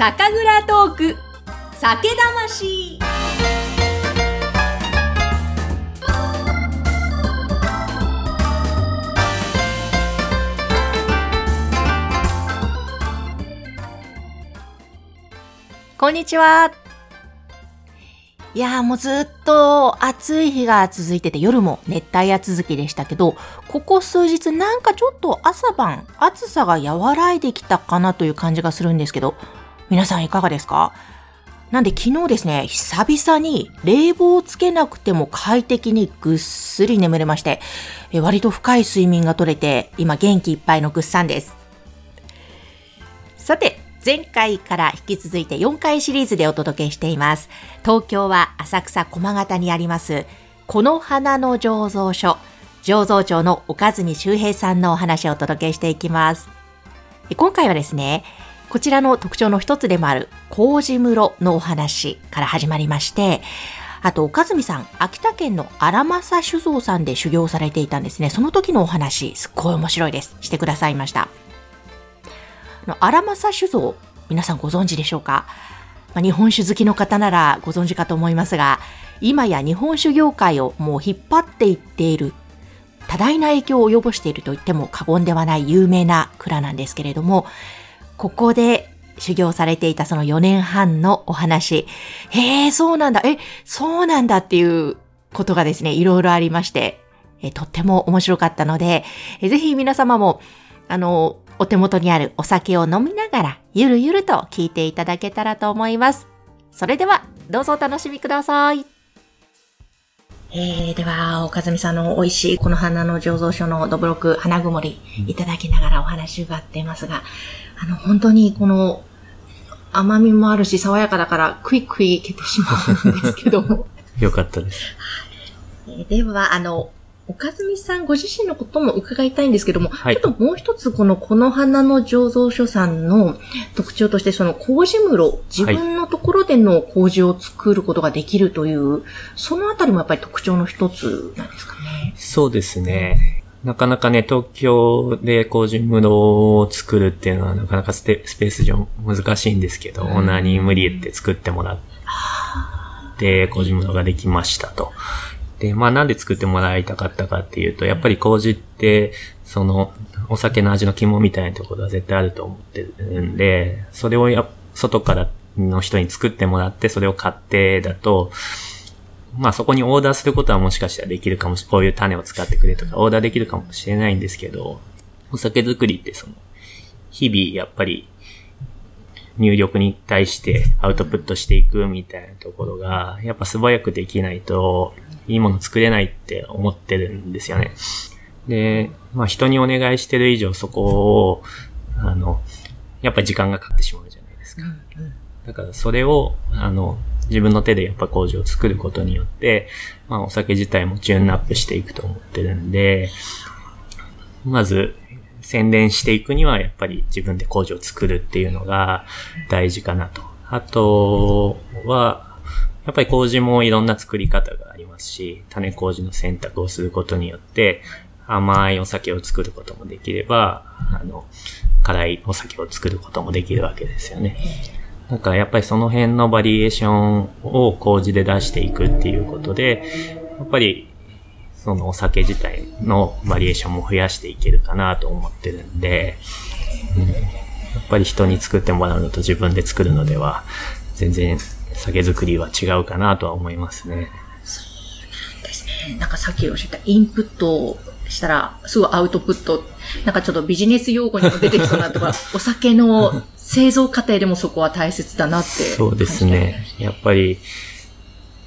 酒蔵トーク酒魂こんにちは。いやーもうずっと暑い日が続いてて夜も熱帯夜続きでしたけど、ここ数日なんかちょっと朝晩暑さが和らいできたかなという感じがするんですけど、皆さんいかがですか？なんで昨日ですね、久々に冷房をつけなくても快適にぐっすり眠れまして、割と深い睡眠が取れて、今元気いっぱいのぐっさんです。さて、前回から引き続いて4回シリーズでお届けしています。東京は浅草駒形にあります、この花の醸造所、醸造長の岡住周平さんのお話をお届けしていきます。今回はですね、こちらの特徴の一つでもある、麹室のお話から始まりまして、あと、岡住さん、秋田県の荒政酒造さんで修行されていたんですね。その時のお話、すっごい面白いです。してくださいました。荒政酒造、皆さんご存知でしょうか、まあ、日本酒好きの方ならご存知かと思いますが、今や日本酒業界をもう引っ張っていっている、多大な影響を及ぼしていると言っても過言ではない有名な蔵なんですけれども、ここで修行されていたその4年半のお話、へえ、そうなんだ、え、そうなんだっていうことがですね、いろいろありまして、えとっても面白かったので、えぜひ皆様も、あの、お手元にあるお酒を飲みながら、ゆるゆると聞いていただけたらと思います。それでは、どうぞお楽しみください。えー、では、岡住さんの美味しいこの花の醸造所のどぶろく花曇りいただきながらお話伺っていますが、あの、本当にこの甘みもあるし爽やかだからクイクイいけてしまうんですけども。よかったです。では、あの、岡住さんご自身のことも伺いたいんですけども、はい、ちょっともう一つこのこの花の醸造所さんの特徴として、その麹室、自分のところでの麹を作ることができるという、はい、そのあたりもやっぱり特徴の一つなんですかね。そうですね。なかなかね、東京で麹室を作るっていうのはなかなかスペース上難しいんですけど、うん、何無理言って作ってもらって、麹室ができましたと。で、まあなんで作ってもらいたかったかっていうと、やっぱり麹って、その、お酒の味の肝みたいなところは絶対あると思ってるんで、それをや、外からの人に作ってもらって、それを買ってだと、まあそこにオーダーすることはもしかしたらできるかもし。こういう種を使ってくれとか、オーダーできるかもしれないんですけど、お酒作りってその、日々やっぱり入力に対してアウトプットしていくみたいなところが、やっぱ素早くできないと、いいもの作れないって思ってるんですよね。で、まあ人にお願いしてる以上そこを、あの、やっぱり時間がかかってしまうじゃないですか。だからそれを、あの、自分の手でやっぱ工場を作ることによって、まあお酒自体もチューンアップしていくと思ってるんで、まず宣伝していくにはやっぱり自分で工場を作るっていうのが大事かなと。あとは、やっぱり麹もいろんな作り方がありますし、種麹の選択をすることによって、甘いお酒を作ることもできれば、あの、辛いお酒を作ることもできるわけですよね。だからやっぱりその辺のバリエーションを麹で出していくっていうことで、やっぱりそのお酒自体のバリエーションも増やしていけるかなと思ってるんで、うん、やっぱり人に作ってもらうのと自分で作るのでは全然酒造りは違うかなとは思いますね。そうですね。なんかさっきおっしゃったインプットしたら、すぐアウトプット、なんかちょっとビジネス用語にも出てきそうなとか、お酒の製造過程でもそこは大切だなって。そうですね。やっぱり、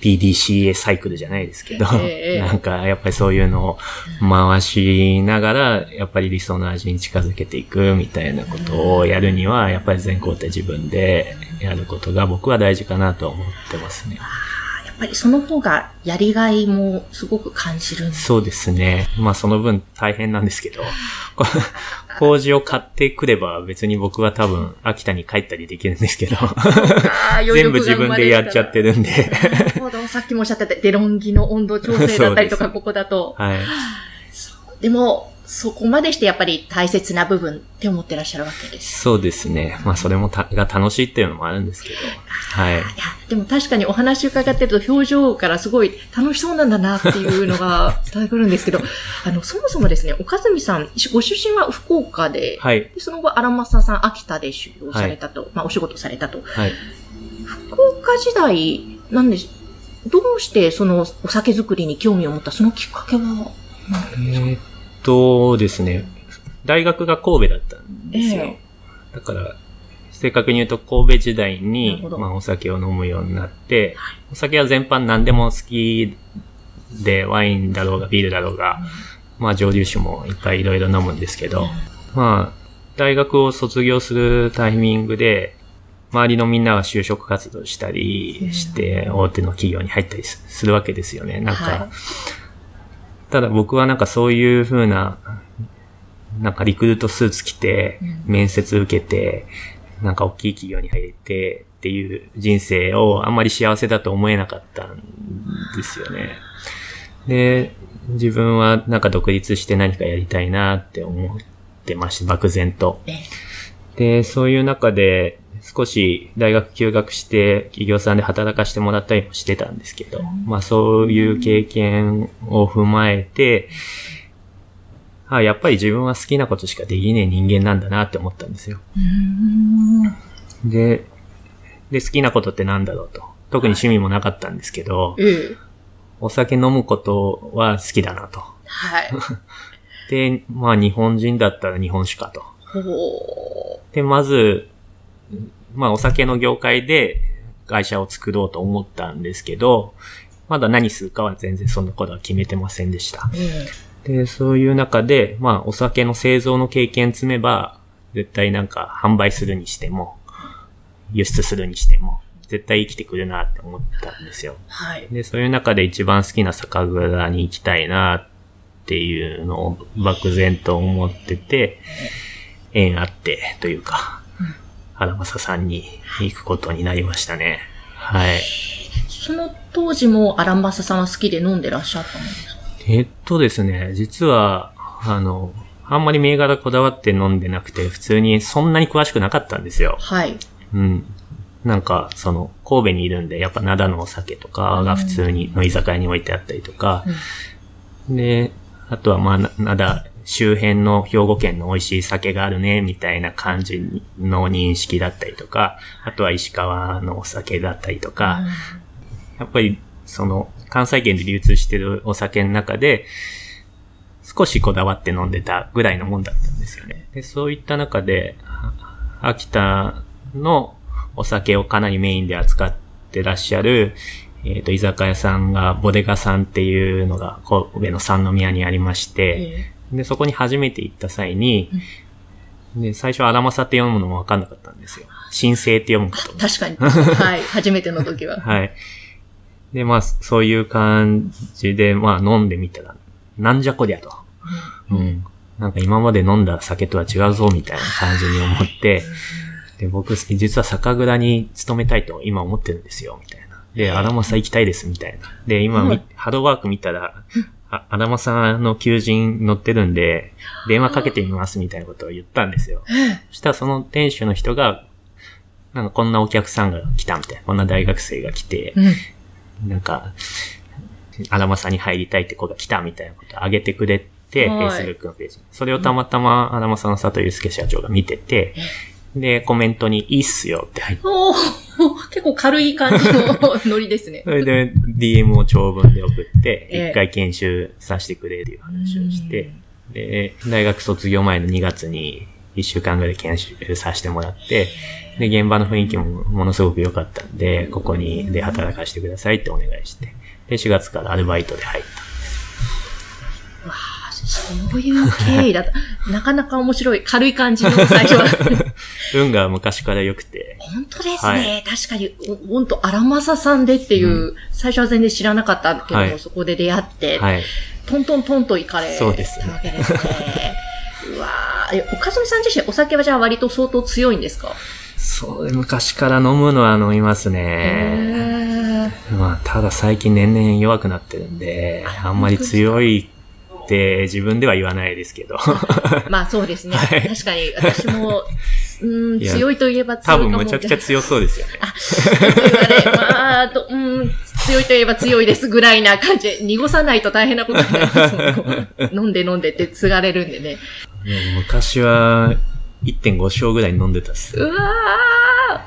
PDCA サイクルじゃないですけど、えー、なんかやっぱりそういうのを回しながら、やっぱり理想の味に近づけていくみたいなことをやるには、やっぱり全工程自分でやることが僕は大事かなと思ってますね。やっぱりその方がやりがいもすごく感じるそうですね。まあその分大変なんですけど、麹を買ってくれば別に僕は多分秋田に帰ったりできるんですけど、全部自分でやっちゃってるんで。さっきもおっしゃってたデロンギの温度調整だったりとか、ここだと。はい。でも、そこまでしてやっぱり大切な部分って思ってらっしゃるわけです。そうですね。まあそれもたが楽しいっていうのもあるんですけど。はい。いや、でも確かにお話伺ってると表情からすごい楽しそうなんだなっていうのが 伝わってくるんですけど、あの、そもそもですね、岡住さん、ご出身は福岡で、はい。でその後、荒政さん、秋田で修行されたと、まあ、お仕事されたと。はい。福岡時代、なんでし、どうしてそのお酒作りに興味を持ったそのきっかけはえーっとですね、大学が神戸だったんですよ。えだから、正確に言うと神戸時代にまあお酒を飲むようになって、お酒は全般何でも好きで、ワインだろうがビールだろうが、まあ蒸留酒もいっぱいいろいろ飲むんですけど、まあ、大学を卒業するタイミングで、周りのみんなが就職活動したりして、大手の企業に入ったりすするわけですよね。なんか、はいただ僕はなんかそういう風な、なんかリクルートスーツ着て、面接受けて、なんか大きい企業に入ってっていう人生をあんまり幸せだと思えなかったんですよね。で、自分はなんか独立して何かやりたいなって思ってました、漠然と。えで、そういう中で、少し大学休学して企業さんで働かしてもらったりもしてたんですけど、まあそういう経験を踏まえて、あやっぱり自分は好きなことしかできねえ人間なんだなって思ったんですよ。で、で、好きなことってなんだろうと。特に趣味もなかったんですけど、ええ。お酒飲むことは好きだなと。はい。で、まあ日本人だったら日本酒かと。で、まず、まあお酒の業界で会社を作ろうと思ったんですけど、まだ何するかは全然そんなことは決めてませんでした。えで、そういう中で、まあお酒の製造の経験積めば、絶対なんか販売するにしても、輸出するにしても、絶対生きてくるなって思ったんですよ。はい。で、そういう中で一番好きな酒蔵に行きたいなっていうのを漠然と思ってて、縁あってというか、原正さんに行くことになりましたね。はい。その当時もアランバサさんは好きで飲んでらっしゃったんですか？えっとですね、実は、あの、あんまり銘柄こだわって飲んでなくて、普通にそんなに詳しくなかったんですよ。はい。うん。なんか、その、神戸にいるんで、やっぱ灘のお酒とかが普通にの居酒屋に置いてあったりとか、で、あとはまあ、な灘周辺の兵庫県の美味しい酒があるね、みたいな感じの認識だったりとか、あとは石川のお酒だったりとか、やっぱり、その、関西圏で流通してるお酒の中で、少しこだわって飲んでたぐらいのもんだったんですよね。で、そういった中で、あ秋田のお酒をかなりメインで扱ってらっしゃる、えっ、と、居酒屋さんが、ボデガさんっていうのが神戸の三宮にありまして、えで、そこに初めて行った際に、で、最初、アラマサって読むのもわかんなかったんですよ。神聖って読むかと確かに。はい。初めての時は。はい。で、まあ、そういう感じで、まあ、飲んでみたら、なんじゃこりゃと。うん。なんか今まで飲んだ酒とは違うぞ、みたいな感じに思って、で、僕、実は酒蔵に勤めたいと今思ってるんですよ、みたいな。で、アラマサ行きたいです、みたいな。で、今、みはいハローワーク見たら、あアラマサの求人載ってるんで、電話かけてみます、みたいなことを言ったんですよ。そしたらその店主の人が、なんかこんなお客さんが来たみたいな、こんな大学生が来て、うん。なんか、アラマサに入りたいって子が来たみたいなことを上げてくれて、はい Facebook のページに。それをたまたまアラマサの佐藤祐介社長が見てて、で、コメントにいいっすよって入って、おー 結構軽い感じのノリですねそ。れで DM を長文で送って、ええ一回研修させてくれっていう話をして、で、大学卒業前の2月に1週間ぐらい研修させてもらって、で、現場の雰囲気もものすごく良かったんで、ここにで働かせてくださいってお願いして、で、4月からアルバイトで入った。そういう経緯だった。なかなか面白い。軽い感じの最初は。運が昔から良くて、本当ですね。は確かに、お本当荒政さんでっていう、最初は全然知らなかったけども、はい。そこで出会って、はい。トントントンと行かれそうですね。たわけですね。うわー。え、岡住さん自身お酒はじゃあ割と相当強いんですか？そう、昔から飲むのは飲みますね。まあ、ただ最近年々弱くなってるんで、あんまり強いって自分では言わないですけど。まあそうですね。はい確かに私も、うん、強いといえば多強いかも。分むちゃくちゃ強そうですよね。あ、まあ、と、うん、強いといえば強いですぐらいな感じで、濁さないと大変なことになります飲んで飲んでって継がれるんでね。昔は1.5升ぐらい飲んでたっす。うわ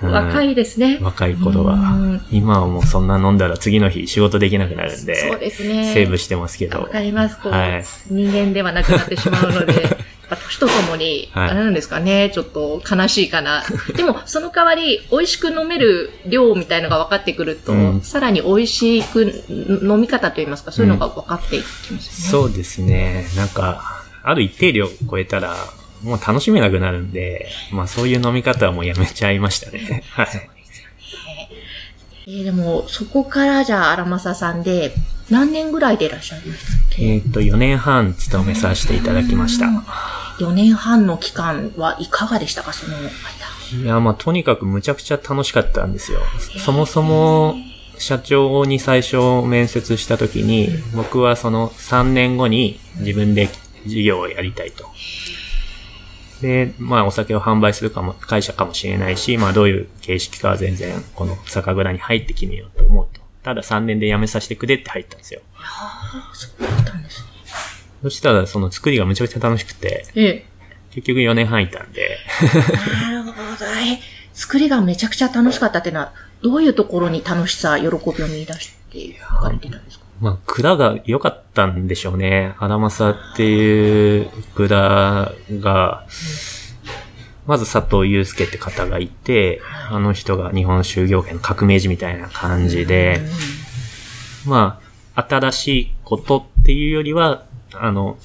ー、うん若いですね。若い頃うはん。今はもうそんな飲んだら次の日仕事できなくなるんそうで、ですね。セーブしてますけどわ。かります。こう、はい人間ではなくなってしまうので、年とともに、はいあれなんですかね、ちょっと悲しいかな。でも、その代わり、美味しく飲める量みたいのが分かってくると、うんさらに美味しく飲み方といいますか、そういうのが分かっていきますよね。そうですね。なんか、ある一定量超えたら、もう楽しめなくなるんで、まあそういう飲み方はもうやめちゃいましたね。はい。えーでも、そこからじゃあ、荒政さんで、何年ぐらいでいらっしゃいましたっけ？えっ、と、4年半勤めさせていただきました。4年半の期間はいかがでしたか、その間？いや、まあとにかくむちゃくちゃ楽しかったんですよ。そもそも、社長に最初面接した時に、僕はその3年後に自分で事業をやりたいと。で、まあお酒を販売するかも、会社かもしれないし、まあどういう形式かは全然この酒蔵に入って決めようと思うと。ただ3年で辞めさせてくれって入ったんですよ。そうだったんですね。そしたらその作りがむちゃくちゃ楽しくて、え結局4年半いたんで、え。なるほど。え、作りがめちゃくちゃ楽しかったっていうのは、どういうところに楽しさ、喜びを見出していかれてたんですか？まあ、蔵が良かったんでしょうね。荒政っていう蔵が、まず佐藤祐介って方がいて、あの人が日本酒業界の革命児みたいな感じで、まあ、新しいことっていうよりは、あの、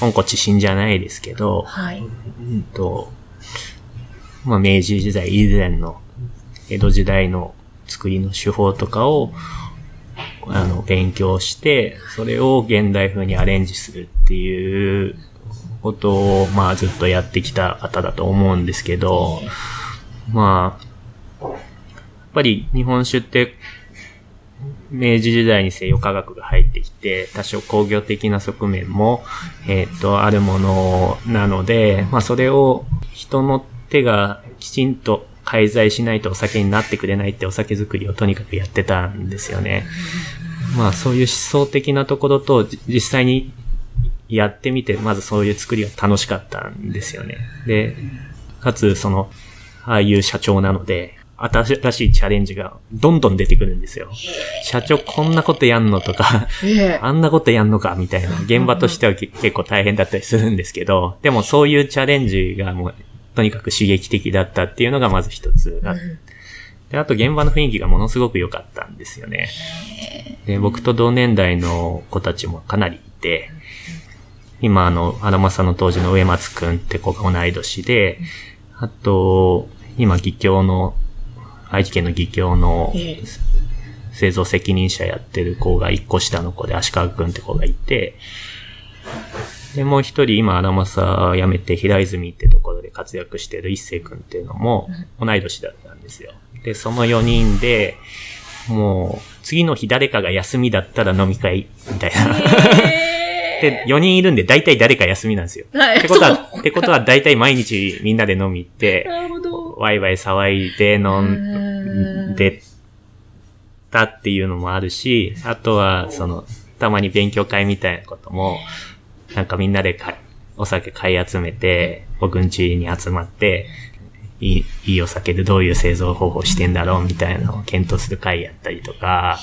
本古知新じゃないですけど、はい。うんと、まあ、明治時代以前の、江戸時代の作りの手法とかを、あの、勉強して、それを現代風にアレンジするっていうことを、まあ、ずっとやってきた方だと思うんですけど、まあ、やっぱり日本酒って、明治時代に西洋科学が入ってきて、多少工業的な側面も、えっ、と、あるものなので、まあそれを人の手がきちんと介在しないとお酒になってくれないってお酒作りをとにかくやってたんですよね。まあそういう思想的なところとじ実際にやってみて、まずそういう作りが楽しかったんですよね。で、かつその、ああいう社長なので、新しいチャレンジがどんどん出てくるんですよ。社長こんなことやんのとか、ええ。あんなことやんのかみたいな、現場としてはけ 結構大変だったりするんですけど、でもそういうチャレンジがもう、とにかく刺激的だったっていうのがまず一つあってで、あと現場の雰囲気がものすごく良かったんですよね。で、僕と同年代の子たちもかなりいて、今あの、荒政の当時の上松くんって子が同い年で、あと、今、義教の、愛知県の義教のええ。製造責任者やってる子が一個下の子で、足川くんって子がいて、で、もう一人今、荒政辞めて平泉ってところで活躍してる一星くんっていうのも同い年だったんですよ。で、その4人で、もう、次の日誰かが休みだったら飲み会みたいな。で、4人いるんで大体誰か休みなんですよ。はい。ってことは、ってことは大体毎日みんなで飲み行って。ワイワイ騒いで飲うんんでたっていうのもあるし、あとは、その、たまに勉強会みたいなことも、なんかみんなでかお酒買い集めて、僕ん家に集まって、いい、いいお酒でどういう製造方法してんだろうみたいなのを検討する会やったりとか、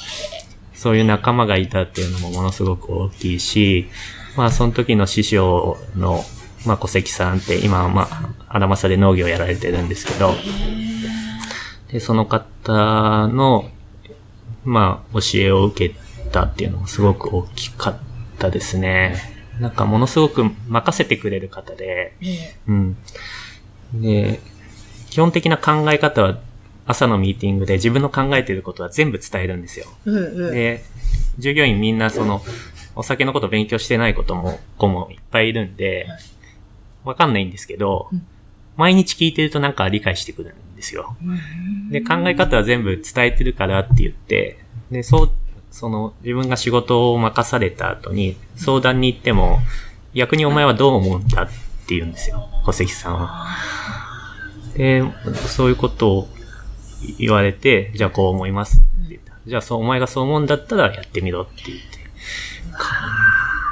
そういう仲間がいたっていうのもものすごく大きいし、まあその時の師匠の、まあ小関さんって今はまあ、荒政で農業やられてるんですけど、で、その方の、まあ、教えを受けたっていうのもすごく大きかったですね。なんかものすごく任せてくれる方で、えうん。で、基本的な考え方は朝のミーティングで自分の考えていることは全部伝えるんですよ。えうんうん。で、従業員みんなその、お酒のこと勉強してないことも、子もいっぱいいるんで、わかんないんですけどうん、毎日聞いてるとなんか理解してくるんですよ。で、考え方は全部伝えてるからって言って、で、そう、その、自分が仕事を任された後に、相談に行っても、逆にお前はどう思うんだって言うんですよ、小関さんは。で、そういうことを言われて、じゃあこう思いますって言った。じゃあそう、お前がそう思うんだったらやってみろって言って。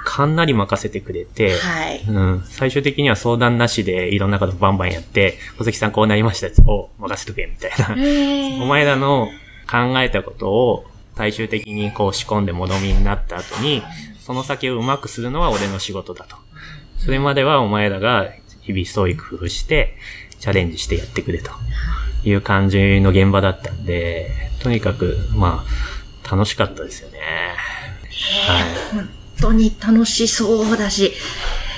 かんなり任せてくれて、はい。うん、最終的には相談なしでいろんなことバンバンやって、小関さんこうなりましたお、任せとけ、みたいな。お前らの考えたことを最終的にこう仕込んでものみになった後に、その先をうまくするのは俺の仕事だと。それまではお前らが日々創意工夫して、チャレンジしてやってくれという感じの現場だったんで、とにかく、まあ、楽しかったですよね。はい。本当に楽しそうだし、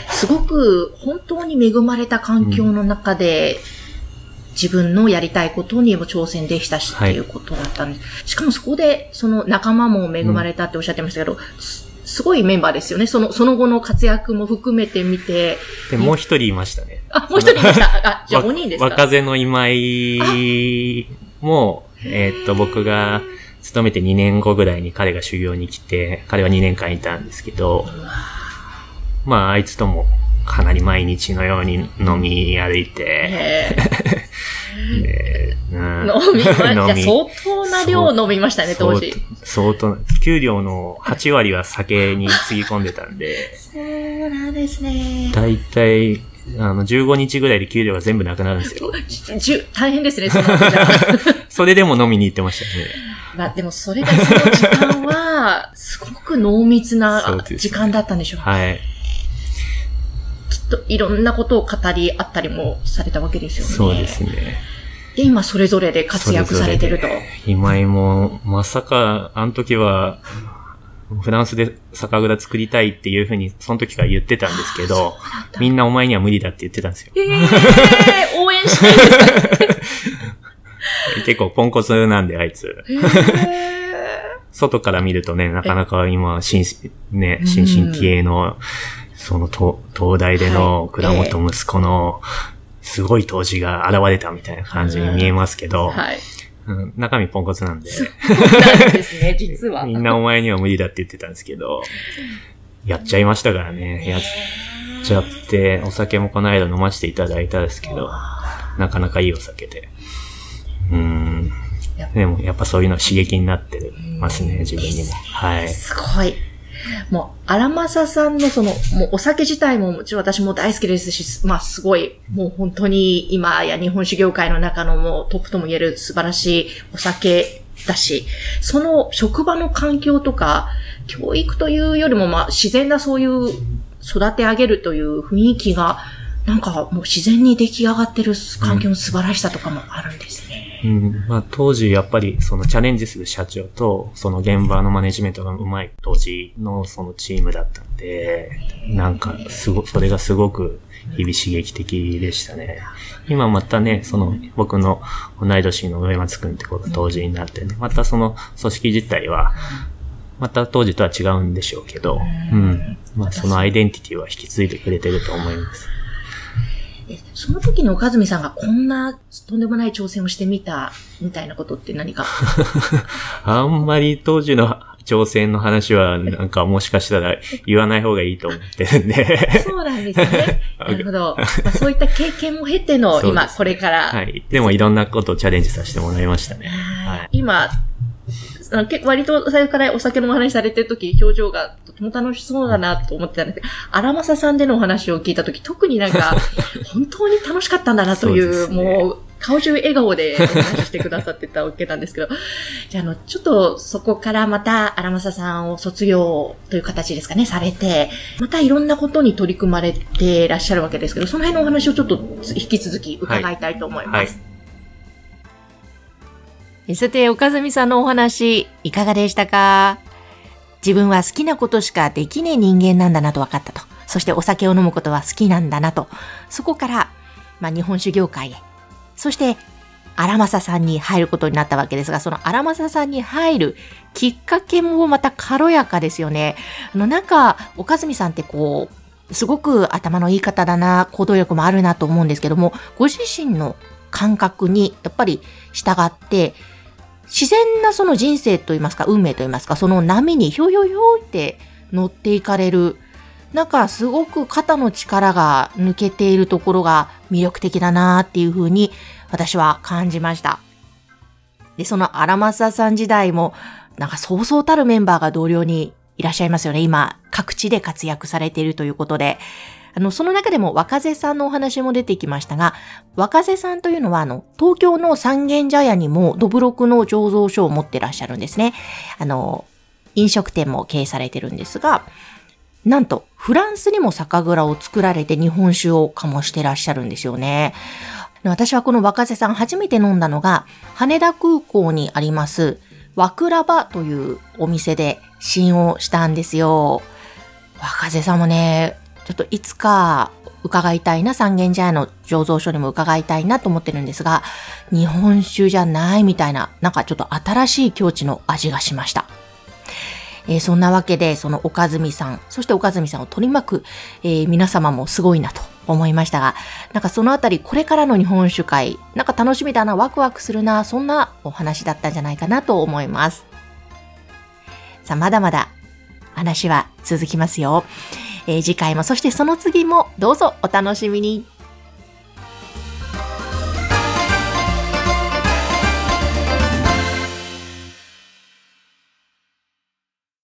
すごく本当に恵まれた環境の中で、自分のやりたいことにも挑戦できたし、はいっていうことだったんです。しかもそこで、その仲間も恵まれたっておっしゃってましたけど、すすごいメンバーですよね。その、その後の活躍も含めて見て。で、もう一人いましたね。あ、もう一人いました。あ、じゃあわ5人ですか？若手の今井も、えーっと、僕が勤めて2年後ぐらいに彼が修行に来て、彼は2年間いたんですけど、まあ、あいつともかなり毎日のように飲み歩いて、へで うんー飲みま、じゃあ飲み相当な量飲みましたね、当時。相当、給料の8割は酒につぎ込んでたんで、そうなんですね。だいたい、あの、15日ぐらいで給料が全部なくなるんですよ。じじゅ大変ですね、そ それでも飲みに行ってましたね。まあでもそれがその時間は、すごく濃密な時間だったんでしょう。はい。いろんなことを語り合ったりもされたわけですよね。そうですね。で、今それぞれで活躍されてると。今井も、まさか、あの時は、フランスで酒蔵作りたいっていうふうに、その時から言ってたんですけど、みんなお前には無理だって言ってたんですよ。えー、応援したいです 結構ポンコツなんで、あいつ。へー外から見るとね、なかなか今、新、ね、新進気鋭の、その、東東大でのはい倉本息子の、すごい当時が現れたみたいな感じに見えますけど、はい。うん中身ポンコツなんで、そうなんですね、実は。みんなお前には無理だって言ってたんですけど、やっちゃいましたからね。やっちゃって、お酒もこの間飲ませていただいたんですけど、なかなかいいお酒で。うん。でも、やっぱそういうのは刺激になってますね、自分にも。はい。すごい。もう、荒政さんのその、もうお酒自体ももちろん私も大好きですし、まあすごい、もう本当に今や日本酒業界の中のもうトップとも言える素晴らしいお酒だし、その職場の環境とか、教育というよりもまあ自然なそういう育て上げるという雰囲気が、なんかもう自然に出来上がってる環境の素晴らしさとかもあるんですね。うん、まあ当時やっぱりそのチャレンジする社長とその現場のマネジメントがうまい当時のそのチームだったんで、なんかすご、それがすごく日々刺激的でしたね。今またね、その僕の同い年の上松くんってことが当時になってね、またその組織自体は、また当時とは違うんでしょうけど、うん。まあそのアイデンティティは引き継いでくれてると思います。えその時の岡住さんがこんなとんでもない挑戦をしてみたみたいなことって何か？あんまり当時の挑戦の話は、なんかもしかしたら言わない方がいいと思ってるんで。そうなんですね。なるほど。まあ、そういった経験も経ての今これから、はい。でもいろんなことをチャレンジさせてもらいましたね。はい。今、あの結構割と最初からお酒のお話されてる時表情がとても楽しそうだなと思ってたんですけど、荒政さんでのお話を聞いた時特になんか 本当に楽しかったんだなという、そうねもう顔中笑顔でお話ししてくださってたわけなんですけど、じゃああの、ちょっとそこからまた荒政さんを卒業という形ですかね、されて、またいろんなことに取り組まれていらっしゃるわけですけど、その辺のお話をちょっと引き続き伺いたいと思います。はい。さて、岡住さんのお話、いかがでしたか？自分は好きなことしかできねえ人間なんだなと分かったと。そしてお酒を飲むことは好きなんだなと。そこから、まあ、日本酒業界へ。そして、荒政さんに入ることになったわけですが、その荒政さんに入るきっかけもまた軽やかですよね。あの、なんか、岡住さんってこう、すごく頭のいい方だな、行動力もあるなと思うんですけども、ご自身の感覚にやっぱり従って、自然なその人生といいますか、運命といいますか、その波にひょひょひょって乗っていかれる、なんかすごく肩の力が抜けているところが魅力的だなっていうふうに私は感じました。で、その荒政さん時代も、なんかそうそうたるメンバーが同僚にいらっしゃいますよね。今、各地で活躍されているということで。あの、その中でも若瀬さんのお話も出てきましたが、若瀬さんというのは、あの、東京の三軒茶屋にもドブロクの醸造所を持ってらっしゃるんですね。あの、飲食店も経営されてるんですが、なんと、フランスにも酒蔵を作られて日本酒を醸してらっしゃるんですよね。私はこの若瀬さん初めて飲んだのが、羽田空港にあります、和倉場というお店で試飲をしたんですよ。若瀬さんもね、ちょっといつか伺いたいな、三軒茶屋の醸造所にも伺いたいなと思ってるんですが、日本酒じゃないみたいな、なんかちょっと新しい境地の味がしました。えー、そんなわけで、その岡住さん、そして岡住さんを取り巻く、えー、皆様もすごいなと思いましたが、なんかそのあたり、これからの日本酒会、なんか楽しみだな、ワクワクするな、そんなお話だったんじゃないかなと思います。さあ、まだまだ話は続きますよ。えー、次回も、そしてその次もどうぞお楽しみに。